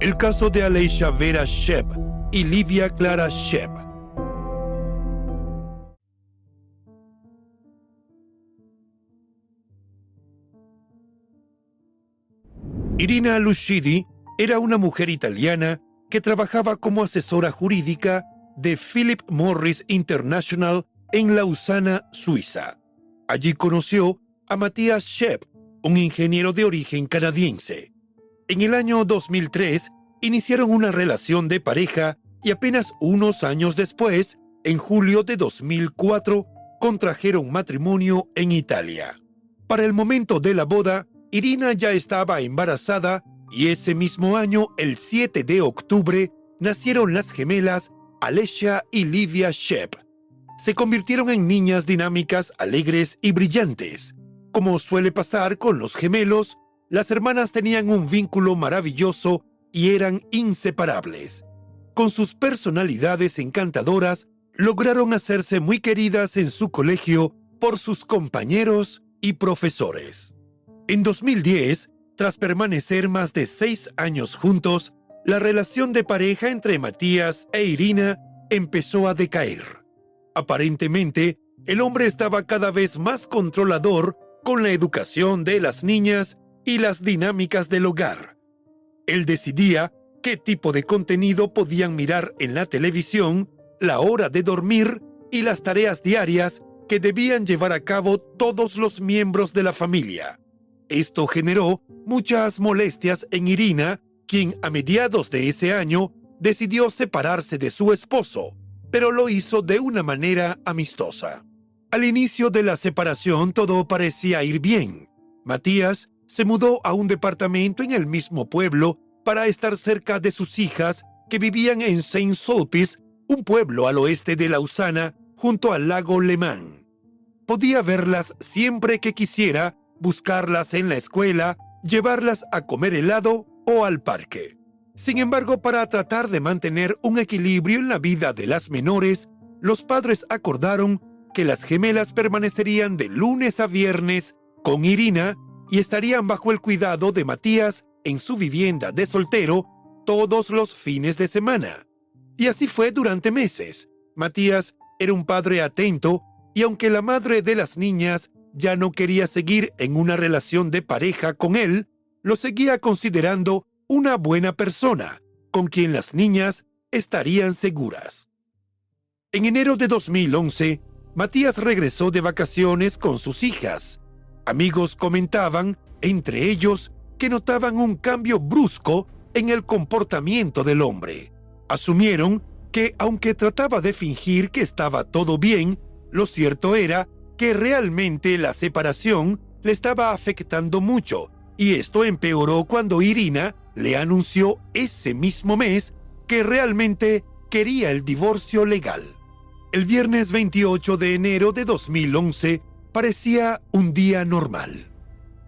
El caso de Aleisha Vera Shep y Livia Clara Shep. Irina Lucidi era una mujer italiana que trabajaba como asesora jurídica de Philip Morris International en Lausana, Suiza. Allí conoció a Matthias Shep, un ingeniero de origen canadiense. En el año 2003 iniciaron una relación de pareja y apenas unos años después, en julio de 2004, contrajeron matrimonio en Italia. Para el momento de la boda, Irina ya estaba embarazada y ese mismo año, el 7 de octubre, nacieron las gemelas Alessia y Livia Shep. Se convirtieron en niñas dinámicas, alegres y brillantes. Como suele pasar con los gemelos, las hermanas tenían un vínculo maravilloso y eran inseparables. Con sus personalidades encantadoras, lograron hacerse muy queridas en su colegio por sus compañeros y profesores. En 2010, tras permanecer más de seis años juntos, la relación de pareja entre Matías e Irina empezó a decaer. Aparentemente, el hombre estaba cada vez más controlador con la educación de las niñas y las dinámicas del hogar. Él decidía qué tipo de contenido podían mirar en la televisión, la hora de dormir y las tareas diarias que debían llevar a cabo todos los miembros de la familia. Esto generó muchas molestias en Irina, quien a mediados de ese año decidió separarse de su esposo, pero lo hizo de una manera amistosa. Al inicio de la separación todo parecía ir bien. Matías se mudó a un departamento en el mismo pueblo para estar cerca de sus hijas que vivían en Saint Sulpice, un pueblo al oeste de Lausana, junto al lago Le Mans. Podía verlas siempre que quisiera, buscarlas en la escuela, llevarlas a comer helado o al parque. Sin embargo, para tratar de mantener un equilibrio en la vida de las menores, los padres acordaron que las gemelas permanecerían de lunes a viernes con Irina y estarían bajo el cuidado de Matías en su vivienda de soltero todos los fines de semana. Y así fue durante meses. Matías era un padre atento y aunque la madre de las niñas ya no quería seguir en una relación de pareja con él, lo seguía considerando una buena persona, con quien las niñas estarían seguras. En enero de 2011, Matías regresó de vacaciones con sus hijas Amigos comentaban, entre ellos, que notaban un cambio brusco en el comportamiento del hombre. Asumieron que aunque trataba de fingir que estaba todo bien, lo cierto era que realmente la separación le estaba afectando mucho, y esto empeoró cuando Irina le anunció ese mismo mes que realmente quería el divorcio legal. El viernes 28 de enero de 2011 parecía un día normal.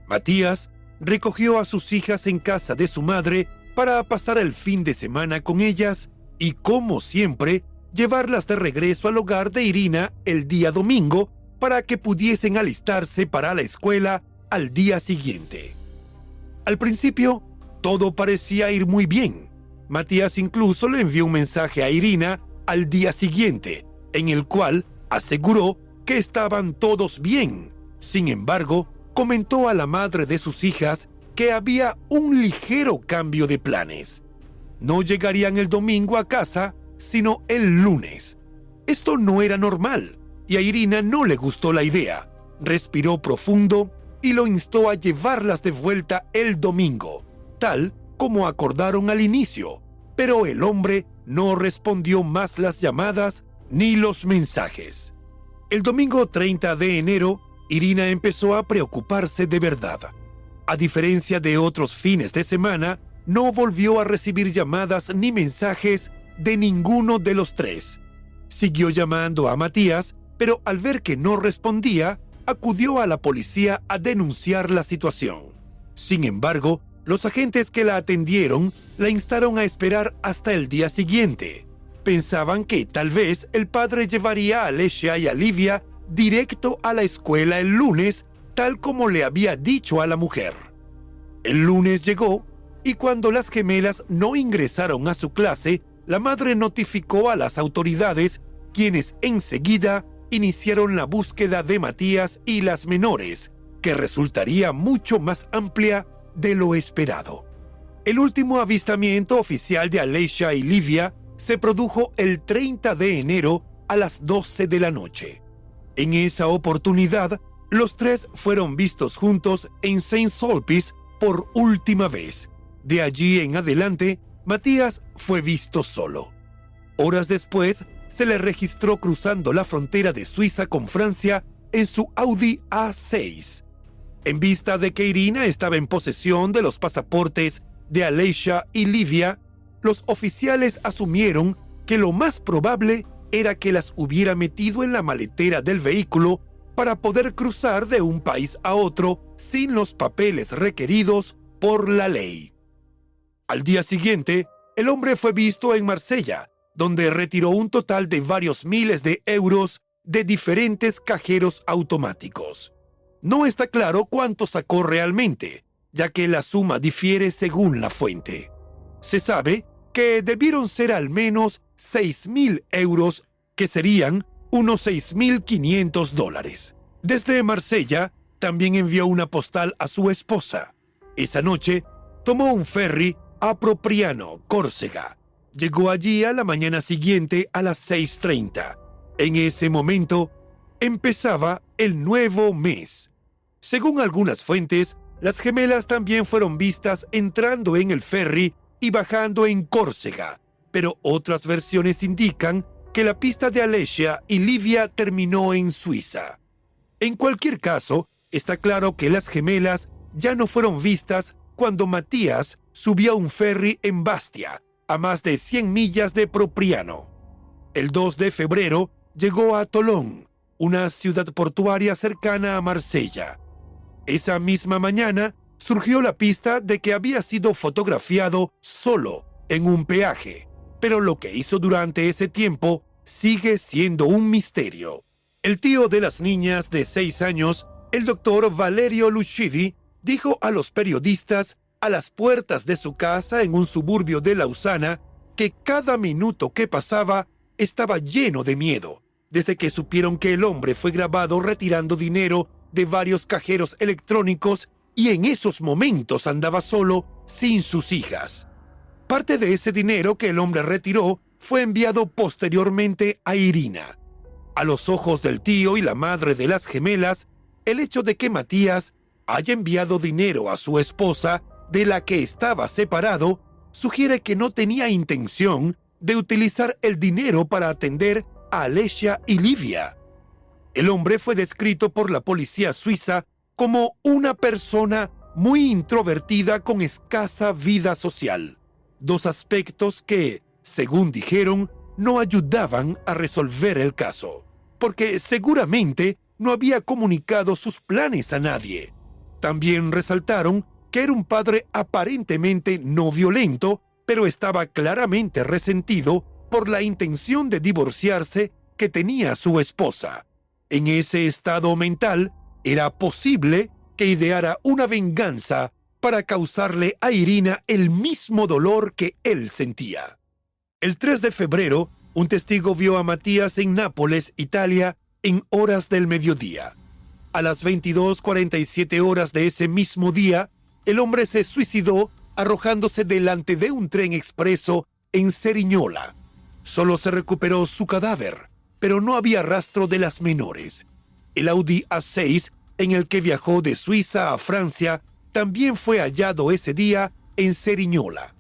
Matías recogió a sus hijas en casa de su madre para pasar el fin de semana con ellas y, como siempre, llevarlas de regreso al hogar de Irina el día domingo para que pudiesen alistarse para la escuela al día siguiente. Al principio, todo parecía ir muy bien. Matías incluso le envió un mensaje a Irina al día siguiente, en el cual aseguró estaban todos bien. Sin embargo, comentó a la madre de sus hijas que había un ligero cambio de planes. No llegarían el domingo a casa, sino el lunes. Esto no era normal, y a Irina no le gustó la idea. Respiró profundo y lo instó a llevarlas de vuelta el domingo, tal como acordaron al inicio, pero el hombre no respondió más las llamadas ni los mensajes. El domingo 30 de enero, Irina empezó a preocuparse de verdad. A diferencia de otros fines de semana, no volvió a recibir llamadas ni mensajes de ninguno de los tres. Siguió llamando a Matías, pero al ver que no respondía, acudió a la policía a denunciar la situación. Sin embargo, los agentes que la atendieron la instaron a esperar hasta el día siguiente, pensaban que tal vez el padre llevaría a Alessia y a Livia directo a la escuela el lunes, tal como le había dicho a la mujer. El lunes llegó y cuando las gemelas no ingresaron a su clase, la madre notificó a las autoridades, quienes enseguida iniciaron la búsqueda de Matías y las menores, que resultaría mucho más amplia de lo esperado. El último avistamiento oficial de Alessia y Livia se produjo el 30 de enero a las 12 de la noche. En esa oportunidad, los tres fueron vistos juntos en Saint Sulpice por última vez. De allí en adelante, Matías fue visto solo. Horas después, se le registró cruzando la frontera de Suiza con Francia en su Audi A6. En vista de que Irina estaba en posesión de los pasaportes de Aleisha y Livia, los oficiales asumieron que lo más probable era que las hubiera metido en la maletera del vehículo para poder cruzar de un país a otro sin los papeles requeridos por la ley. Al día siguiente, el hombre fue visto en Marsella, donde retiró un total de varios miles de euros de diferentes cajeros automáticos. No está claro cuánto sacó realmente, ya que la suma difiere según la fuente. Se sabe que debieron ser al menos 6.000 euros, que serían unos 6.500 dólares. Desde Marsella, también envió una postal a su esposa. Esa noche, tomó un ferry a Propriano, Córcega. Llegó allí a la mañana siguiente a las 6.30. En ese momento, empezaba el nuevo mes. Según algunas fuentes, las gemelas también fueron vistas entrando en el ferry y bajando en Córcega, pero otras versiones indican que la pista de Alesia y Livia terminó en Suiza. En cualquier caso, está claro que las gemelas ya no fueron vistas cuando Matías subió a un ferry en Bastia, a más de 100 millas de Propriano. El 2 de febrero llegó a Tolón, una ciudad portuaria cercana a Marsella. Esa misma mañana surgió la pista de que había sido fotografiado solo en un peaje, pero lo que hizo durante ese tiempo sigue siendo un misterio. El tío de las niñas de seis años, el doctor Valerio Lucidi, dijo a los periodistas a las puertas de su casa en un suburbio de Lausana que cada minuto que pasaba estaba lleno de miedo, desde que supieron que el hombre fue grabado retirando dinero de varios cajeros electrónicos y en esos momentos andaba solo sin sus hijas. Parte de ese dinero que el hombre retiró fue enviado posteriormente a Irina. A los ojos del tío y la madre de las gemelas, el hecho de que Matías haya enviado dinero a su esposa, de la que estaba separado, sugiere que no tenía intención de utilizar el dinero para atender a Alesia y Livia. El hombre fue descrito por la policía suiza como una persona muy introvertida con escasa vida social, dos aspectos que, según dijeron, no ayudaban a resolver el caso, porque seguramente no había comunicado sus planes a nadie. También resaltaron que era un padre aparentemente no violento, pero estaba claramente resentido por la intención de divorciarse que tenía su esposa. En ese estado mental, era posible que ideara una venganza para causarle a Irina el mismo dolor que él sentía. El 3 de febrero, un testigo vio a Matías en Nápoles, Italia, en horas del mediodía. A las 22:47 horas de ese mismo día, el hombre se suicidó arrojándose delante de un tren expreso en Ceriñola. Solo se recuperó su cadáver, pero no había rastro de las menores. El Audi A6, en el que viajó de Suiza a Francia, también fue hallado ese día en Ceriñola.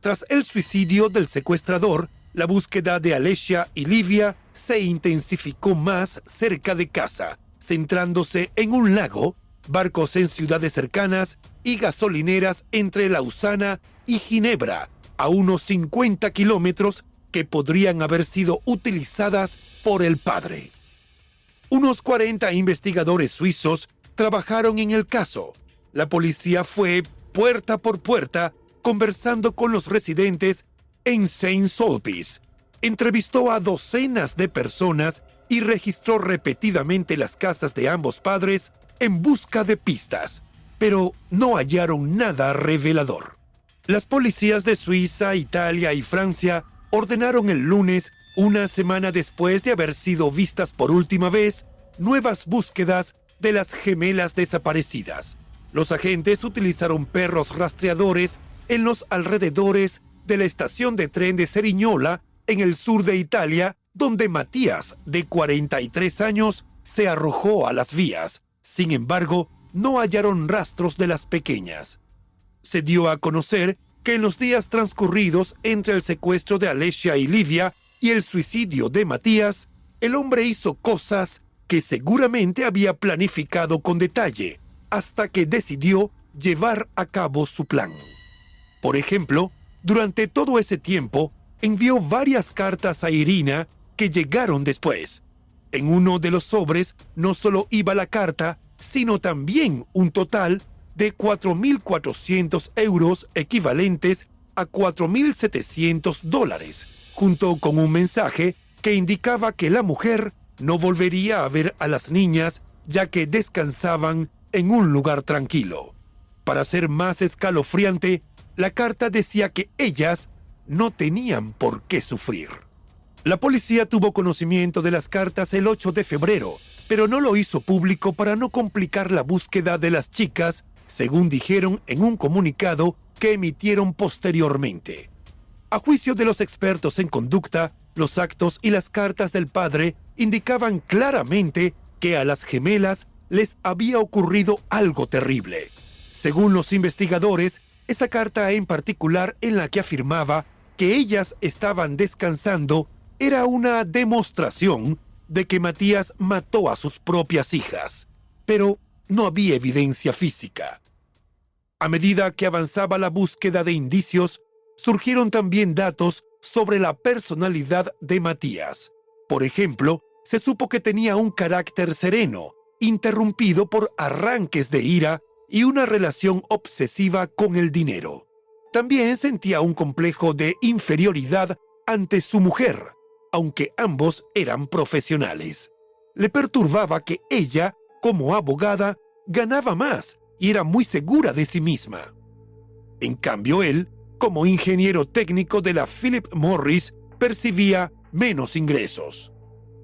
Tras el suicidio del secuestrador, la búsqueda de Alesia y Livia se intensificó más cerca de casa, centrándose en un lago, barcos en ciudades cercanas y gasolineras entre Lausana y Ginebra, a unos 50 kilómetros que podrían haber sido utilizadas por el padre. Unos 40 investigadores suizos trabajaron en el caso. La policía fue puerta por puerta conversando con los residentes en Saint Sulpice. Entrevistó a docenas de personas y registró repetidamente las casas de ambos padres en busca de pistas, pero no hallaron nada revelador. Las policías de Suiza, Italia y Francia ordenaron el lunes, una semana después de haber sido vistas por última vez, nuevas búsquedas de las gemelas desaparecidas. Los agentes utilizaron perros rastreadores en los alrededores de la estación de tren de Ceriñola, en el sur de Italia, donde Matías, de 43 años, se arrojó a las vías. Sin embargo, no hallaron rastros de las pequeñas. Se dio a conocer que en los días transcurridos entre el secuestro de Alesia y Livia y el suicidio de Matías, el hombre hizo cosas que seguramente había planificado con detalle, hasta que decidió llevar a cabo su plan. Por ejemplo, durante todo ese tiempo, envió varias cartas a Irina que llegaron después. En uno de los sobres no solo iba la carta, sino también un total de 4.400 euros equivalentes a 4.700 dólares, junto con un mensaje que indicaba que la mujer no volvería a ver a las niñas ya que descansaban en un lugar tranquilo. Para ser más escalofriante, la carta decía que ellas no tenían por qué sufrir. La policía tuvo conocimiento de las cartas el 8 de febrero, pero no lo hizo público para no complicar la búsqueda de las chicas, según dijeron en un comunicado que emitieron posteriormente. A juicio de los expertos en conducta, los actos y las cartas del padre indicaban claramente que a las gemelas les había ocurrido algo terrible. Según los investigadores, esa carta en particular en la que afirmaba que ellas estaban descansando era una demostración de que Matías mató a sus propias hijas, pero no había evidencia física. A medida que avanzaba la búsqueda de indicios, surgieron también datos sobre la personalidad de Matías. Por ejemplo, se supo que tenía un carácter sereno, interrumpido por arranques de ira y una relación obsesiva con el dinero. También sentía un complejo de inferioridad ante su mujer, aunque ambos eran profesionales. Le perturbaba que ella, como abogada, ganaba más y era muy segura de sí misma. En cambio, él, como ingeniero técnico de la Philip Morris, percibía menos ingresos.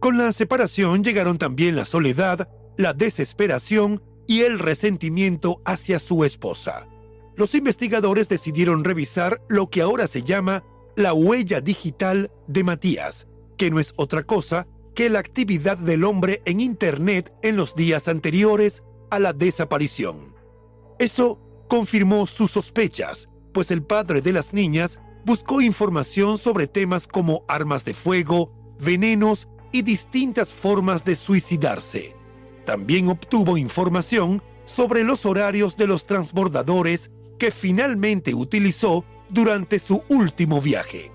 Con la separación llegaron también la soledad, la desesperación y el resentimiento hacia su esposa. Los investigadores decidieron revisar lo que ahora se llama la huella digital de Matías, que no es otra cosa que la actividad del hombre en Internet en los días anteriores a la desaparición. Eso confirmó sus sospechas, pues el padre de las niñas buscó información sobre temas como armas de fuego, venenos y distintas formas de suicidarse. También obtuvo información sobre los horarios de los transbordadores que finalmente utilizó durante su último viaje.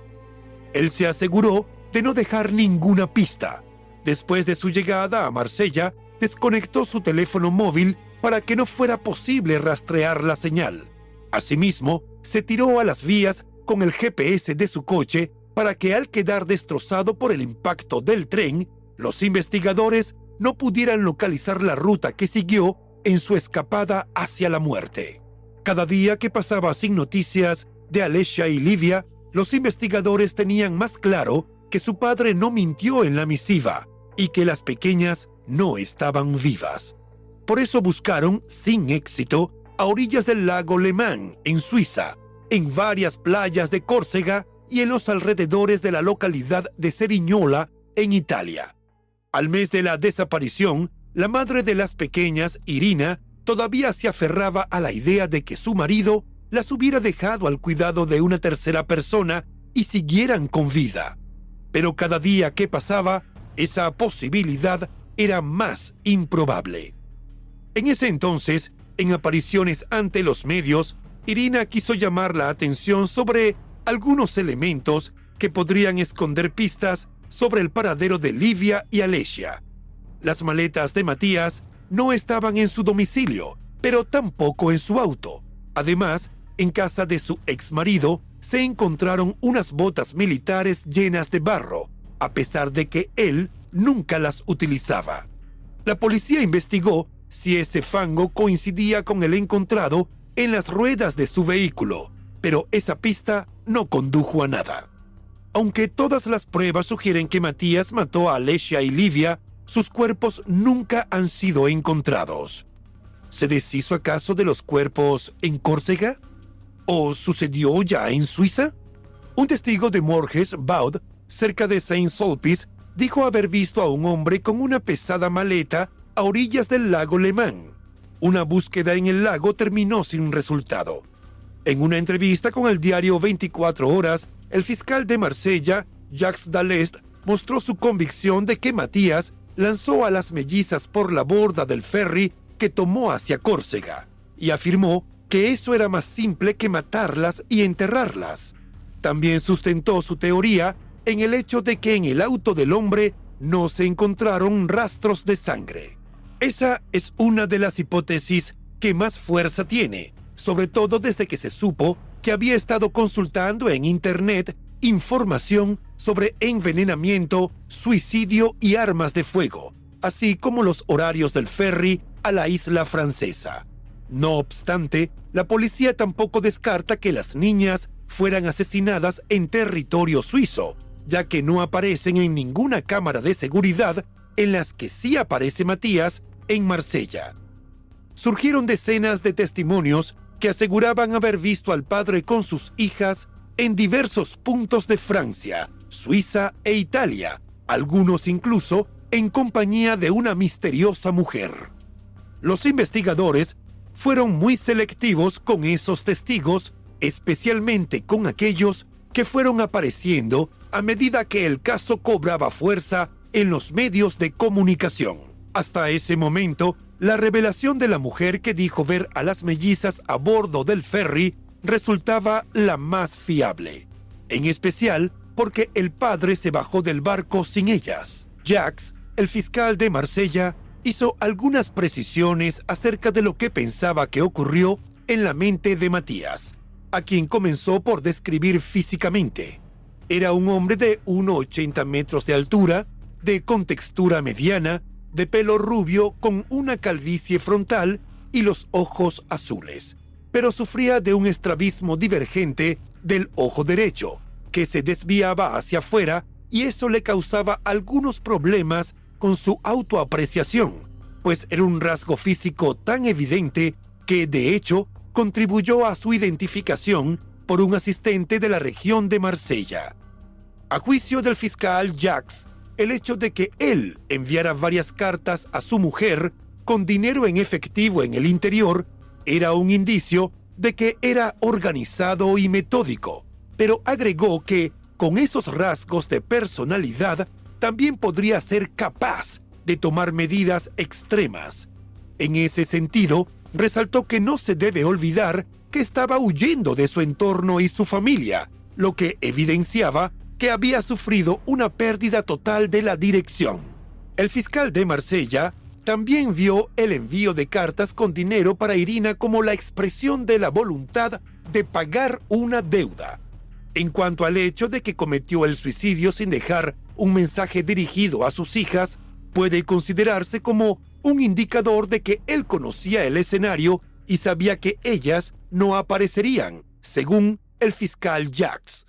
Él se aseguró de no dejar ninguna pista. Después de su llegada a Marsella, desconectó su teléfono móvil para que no fuera posible rastrear la señal. Asimismo, se tiró a las vías con el GPS de su coche para que al quedar destrozado por el impacto del tren, los investigadores no pudieran localizar la ruta que siguió en su escapada hacia la muerte. Cada día que pasaba sin noticias de Alessia y Livia, los investigadores tenían más claro que su padre no mintió en la misiva y que las pequeñas no estaban vivas. Por eso buscaron, sin éxito, a orillas del lago Le Mans, en Suiza, en varias playas de Córcega y en los alrededores de la localidad de Cerignola, en Italia. Al mes de la desaparición, la madre de las pequeñas, Irina, todavía se aferraba a la idea de que su marido las hubiera dejado al cuidado de una tercera persona y siguieran con vida. Pero cada día que pasaba, esa posibilidad era más improbable. En ese entonces, en apariciones ante los medios, Irina quiso llamar la atención sobre algunos elementos que podrían esconder pistas sobre el paradero de Livia y Alesia. Las maletas de Matías no estaban en su domicilio, pero tampoco en su auto. Además, en casa de su ex marido se encontraron unas botas militares llenas de barro, a pesar de que él nunca las utilizaba. La policía investigó si ese fango coincidía con el encontrado en las ruedas de su vehículo, pero esa pista no condujo a nada. Aunque todas las pruebas sugieren que Matías mató a Alesia y Livia, sus cuerpos nunca han sido encontrados. ¿Se deshizo acaso de los cuerpos en Córcega? ¿O sucedió ya en Suiza? Un testigo de Morges, Baud, cerca de Saint-Sulpice, dijo haber visto a un hombre con una pesada maleta a orillas del lago Le. Una búsqueda en el lago terminó sin resultado. En una entrevista con el diario 24 Horas, el fiscal de Marsella, Jacques Dallest, mostró su convicción de que Matías lanzó a las mellizas por la borda del ferry que tomó hacia Córcega y afirmó que eso era más simple que matarlas y enterrarlas. También sustentó su teoría en el hecho de que en el auto del hombre no se encontraron rastros de sangre. Esa es una de las hipótesis que más fuerza tiene, sobre todo desde que se supo que había estado consultando en Internet información sobre envenenamiento, suicidio y armas de fuego, así como los horarios del ferry a la isla francesa. No obstante, la policía tampoco descarta que las niñas fueran asesinadas en territorio suizo, ya que no aparecen en ninguna cámara de seguridad en las que sí aparece Matías en Marsella. Surgieron decenas de testimonios que aseguraban haber visto al padre con sus hijas en diversos puntos de Francia, Suiza e Italia, algunos incluso en compañía de una misteriosa mujer. Los investigadores fueron muy selectivos con esos testigos, especialmente con aquellos que fueron apareciendo a medida que el caso cobraba fuerza en los medios de comunicación. Hasta ese momento, la revelación de la mujer que dijo ver a las mellizas a bordo del ferry resultaba la más fiable, en especial porque el padre se bajó del barco sin ellas. Jacques, el fiscal de Marsella, hizo algunas precisiones acerca de lo que pensaba que ocurrió en la mente de Matías, a quien comenzó por describir físicamente. Era un hombre de 1,80 metros de altura, de contextura mediana, de pelo rubio con una calvicie frontal y los ojos azules, pero sufría de un estrabismo divergente del ojo derecho, que se desviaba hacia afuera y eso le causaba algunos problemas con su autoapreciación, pues era un rasgo físico tan evidente que, de hecho, contribuyó a su identificación por un asistente de la región de Marsella. A juicio del fiscal Jacques, el hecho de que él enviara varias cartas a su mujer con dinero en efectivo en el interior era un indicio de que era organizado y metódico. pero agregó que con esos rasgos de personalidad también podría ser capaz de tomar medidas extremas. En ese sentido, resaltó que no se debe olvidar que estaba huyendo de su entorno y su familia, lo que evidenciaba que había sufrido una pérdida total de la dirección. El fiscal de Marsella también vio el envío de cartas con dinero para Irina como la expresión de la voluntad de pagar una deuda. En cuanto al hecho de que cometió el suicidio sin dejar un mensaje dirigido a sus hijas, puede considerarse como un indicador de que él conocía el escenario y sabía que ellas no aparecerían, según el fiscal Jacques.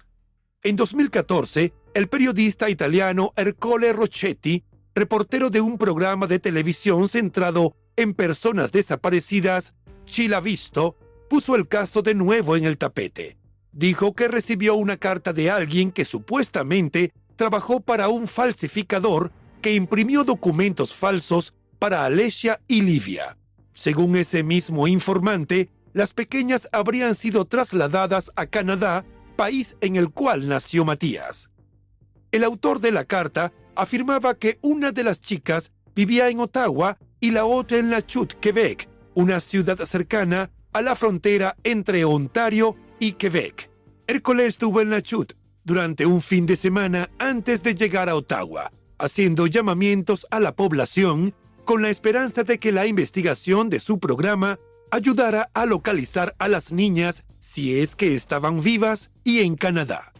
En 2014, el periodista italiano Ercole Rocchetti reportero de un programa de televisión centrado en personas desaparecidas, Chila Visto, puso el caso de nuevo en el tapete. Dijo que recibió una carta de alguien que supuestamente trabajó para un falsificador que imprimió documentos falsos para Alesia y Livia. Según ese mismo informante, las pequeñas habrían sido trasladadas a Canadá, país en el cual nació Matías. El autor de la carta afirmaba que una de las chicas vivía en Ottawa y la otra en La Chute, Quebec, una ciudad cercana a la frontera entre Ontario y Quebec. Hércules estuvo en La Chute durante un fin de semana antes de llegar a Ottawa, haciendo llamamientos a la población con la esperanza de que la investigación de su programa ayudara a localizar a las niñas si es que estaban vivas y en Canadá.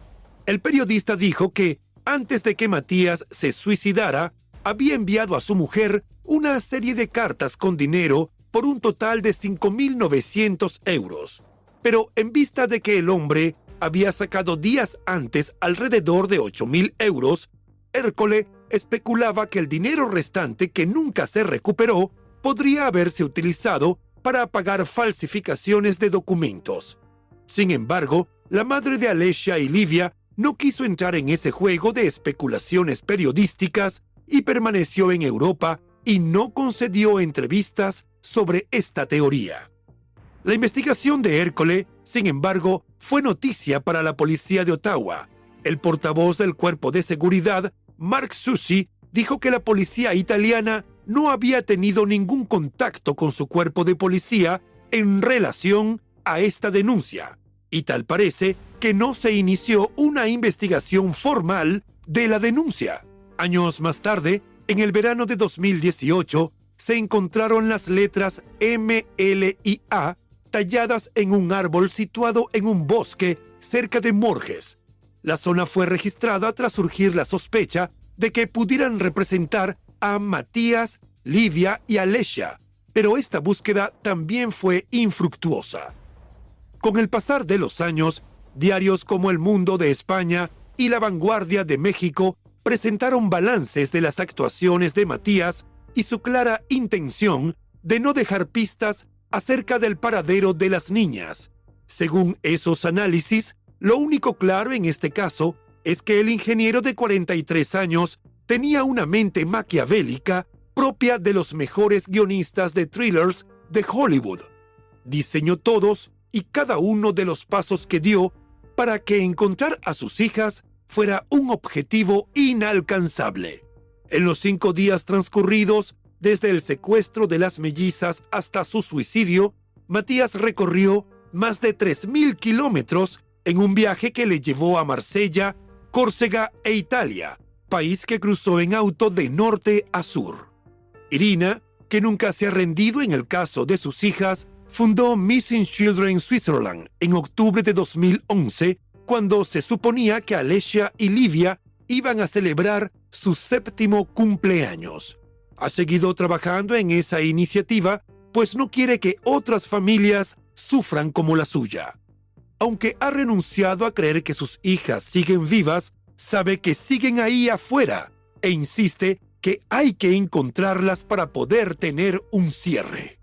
El periodista dijo que antes de que Matías se suicidara, había enviado a su mujer una serie de cartas con dinero por un total de 5.900 euros. Pero en vista de que el hombre había sacado días antes alrededor de 8.000 euros, Hércole especulaba que el dinero restante que nunca se recuperó podría haberse utilizado para pagar falsificaciones de documentos. Sin embargo, la madre de Alesia y Livia no quiso entrar en ese juego de especulaciones periodísticas y permaneció en Europa y no concedió entrevistas sobre esta teoría. La investigación de Hércole, sin embargo, fue noticia para la policía de Ottawa. El portavoz del cuerpo de seguridad, Mark Susi, dijo que la policía italiana no había tenido ningún contacto con su cuerpo de policía en relación a esta denuncia, y tal parece que no se inició una investigación formal de la denuncia. Años más tarde, en el verano de 2018, se encontraron las letras M, L y A talladas en un árbol situado en un bosque cerca de Morges. La zona fue registrada tras surgir la sospecha de que pudieran representar a Matías, Livia y Alesia, pero esta búsqueda también fue infructuosa. Con el pasar de los años, Diarios como El Mundo de España y La Vanguardia de México presentaron balances de las actuaciones de Matías y su clara intención de no dejar pistas acerca del paradero de las niñas. Según esos análisis, lo único claro en este caso es que el ingeniero de 43 años tenía una mente maquiavélica propia de los mejores guionistas de thrillers de Hollywood. Diseñó todos y cada uno de los pasos que dio para que encontrar a sus hijas fuera un objetivo inalcanzable. En los cinco días transcurridos, desde el secuestro de las mellizas hasta su suicidio, Matías recorrió más de 3.000 kilómetros en un viaje que le llevó a Marsella, Córcega e Italia, país que cruzó en auto de norte a sur. Irina, que nunca se ha rendido en el caso de sus hijas, fundó Missing Children Switzerland en octubre de 2011, cuando se suponía que Alesia y Livia iban a celebrar su séptimo cumpleaños. Ha seguido trabajando en esa iniciativa, pues no quiere que otras familias sufran como la suya. Aunque ha renunciado a creer que sus hijas siguen vivas, sabe que siguen ahí afuera e insiste que hay que encontrarlas para poder tener un cierre.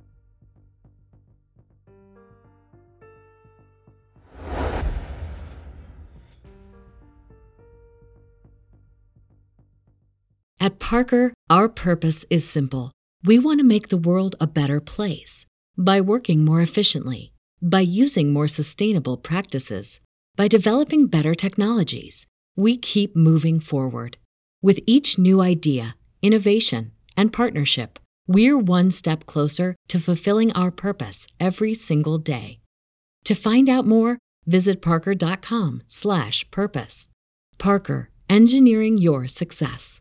At Parker, our purpose is simple. We want to make the world a better place by working more efficiently, by using more sustainable practices, By developing better technologies, we keep moving forward. With each new idea, innovation, and partnership, we're one step closer to fulfilling our purpose every single day. To find out more, visit parker.com/purpose. Parker, engineering your success.